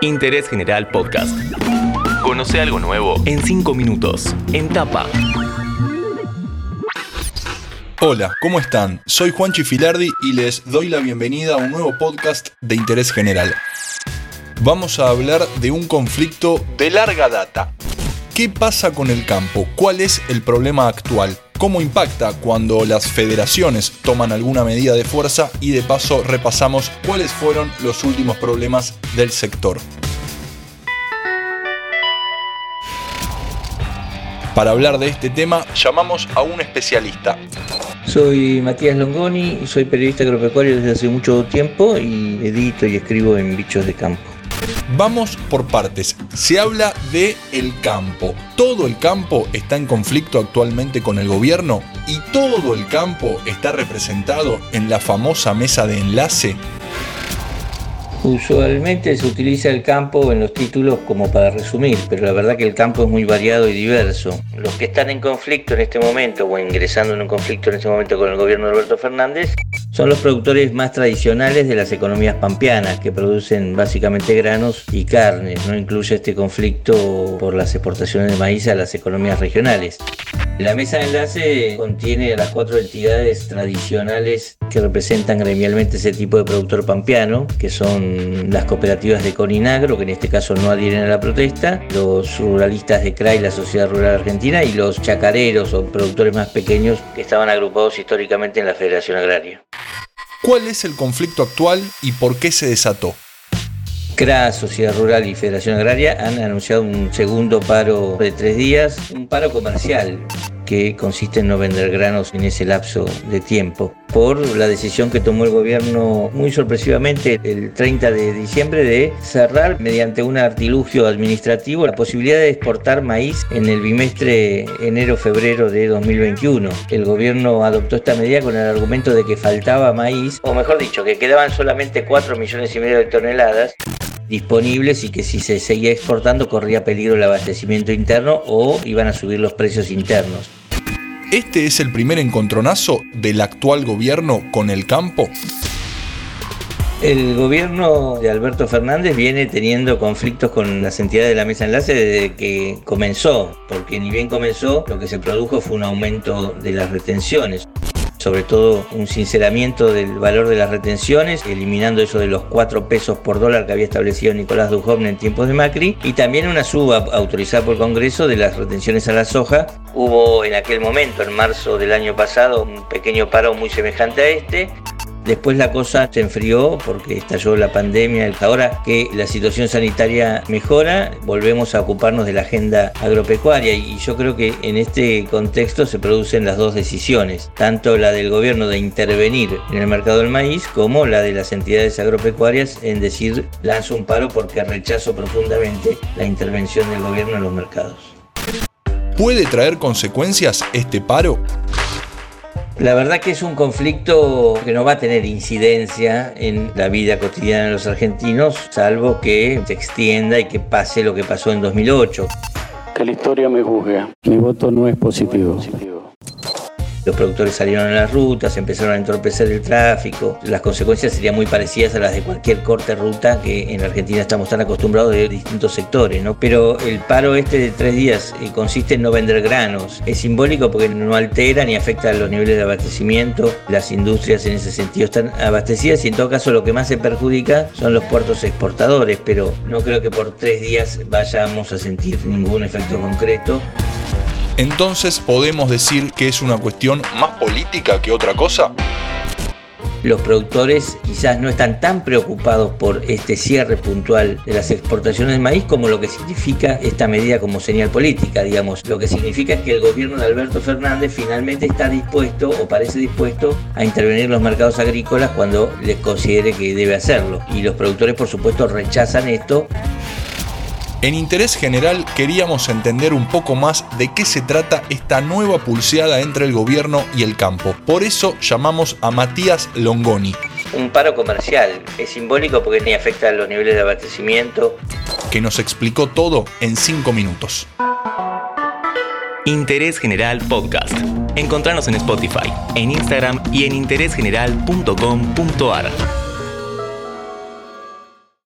Interés General Podcast. Conoce algo nuevo en 5 minutos. En tapa. Hola, ¿cómo están? Soy Juan Chifilardi y les doy la bienvenida a un nuevo podcast de Interés General. Vamos a hablar de un conflicto de larga data. ¿Qué pasa con el campo? ¿Cuál es el problema actual? ¿Cómo impacta cuando las federaciones toman alguna medida de fuerza? Y de paso repasamos cuáles fueron los últimos problemas del sector. Para hablar de este tema llamamos a un especialista. Soy Matías Longoni, soy periodista agropecuario desde hace mucho tiempo y edito y escribo en Bichos de Campo. Vamos por partes. Se habla de el campo. Todo el campo está en conflicto actualmente con el gobierno y todo el campo está representado en la famosa mesa de enlace Usualmente se utiliza el campo en los títulos como para resumir, pero la verdad que el campo es muy variado y diverso. Los que están en conflicto en este momento o ingresando en un conflicto en este momento con el gobierno de Alberto Fernández son los productores más tradicionales de las economías pampeanas, que producen básicamente granos y carnes. No incluye este conflicto por las exportaciones de maíz a las economías regionales. La mesa de enlace contiene a las cuatro entidades tradicionales que representan gremialmente ese tipo de productor pampeano, que son las cooperativas de Coninagro, que en este caso no adhieren a la protesta, los ruralistas de CRAI, la Sociedad Rural Argentina, y los chacareros o productores más pequeños que estaban agrupados históricamente en la Federación Agraria. ¿Cuál es el conflicto actual y por qué se desató? CRA, Sociedad Rural y Federación Agraria han anunciado un segundo paro de tres días, un paro comercial que consiste en no vender granos en ese lapso de tiempo, por la decisión que tomó el gobierno muy sorpresivamente el 30 de diciembre de cerrar mediante un artilugio administrativo la posibilidad de exportar maíz en el bimestre enero-febrero de 2021. El gobierno adoptó esta medida con el argumento de que faltaba maíz, o mejor dicho, que quedaban solamente 4 millones y medio de toneladas disponibles y que si se seguía exportando corría peligro el abastecimiento interno o iban a subir los precios internos. ¿Este es el primer encontronazo del actual gobierno con el campo? El gobierno de Alberto Fernández viene teniendo conflictos con las entidades de la mesa enlace desde que comenzó, porque ni bien comenzó, lo que se produjo fue un aumento de las retenciones sobre todo un sinceramiento del valor de las retenciones, eliminando eso de los 4 pesos por dólar que había establecido Nicolás Dujovne en tiempos de Macri, y también una suba autorizada por el Congreso de las retenciones a la soja. Hubo en aquel momento, en marzo del año pasado, un pequeño paro muy semejante a este, Después la cosa se enfrió porque estalló la pandemia. Ahora que la situación sanitaria mejora, volvemos a ocuparnos de la agenda agropecuaria y yo creo que en este contexto se producen las dos decisiones, tanto la del gobierno de intervenir en el mercado del maíz como la de las entidades agropecuarias en decir lanzo un paro porque rechazo profundamente la intervención del gobierno en los mercados. ¿Puede traer consecuencias este paro? La verdad que es un conflicto que no va a tener incidencia en la vida cotidiana de los argentinos, salvo que se extienda y que pase lo que pasó en 2008. Que la historia me juzgue. Mi voto no es positivo. Los productores salieron a las rutas, empezaron a entorpecer el tráfico. Las consecuencias serían muy parecidas a las de cualquier corte ruta que en Argentina estamos tan acostumbrados de distintos sectores, ¿no? Pero el paro este de tres días eh, consiste en no vender granos. Es simbólico porque no altera ni afecta a los niveles de abastecimiento. Las industrias en ese sentido están abastecidas y en todo caso lo que más se perjudica son los puertos exportadores, pero no creo que por tres días vayamos a sentir ningún efecto concreto entonces podemos decir que es una cuestión más política que otra cosa. Los productores quizás no están tan preocupados por este cierre puntual de las exportaciones de maíz como lo que significa esta medida como señal política, digamos. Lo que significa es que el gobierno de Alberto Fernández finalmente está dispuesto o parece dispuesto a intervenir en los mercados agrícolas cuando les considere que debe hacerlo. Y los productores por supuesto rechazan esto en Interés General queríamos entender un poco más de qué se trata esta nueva pulseada entre el gobierno y el campo. Por eso llamamos a Matías Longoni. Un paro comercial, es simbólico porque ni afecta a los niveles de abastecimiento. Que nos explicó todo en 5 minutos. Interés General Podcast. Encontrarnos en Spotify, en Instagram y en interésgeneral.com.ar.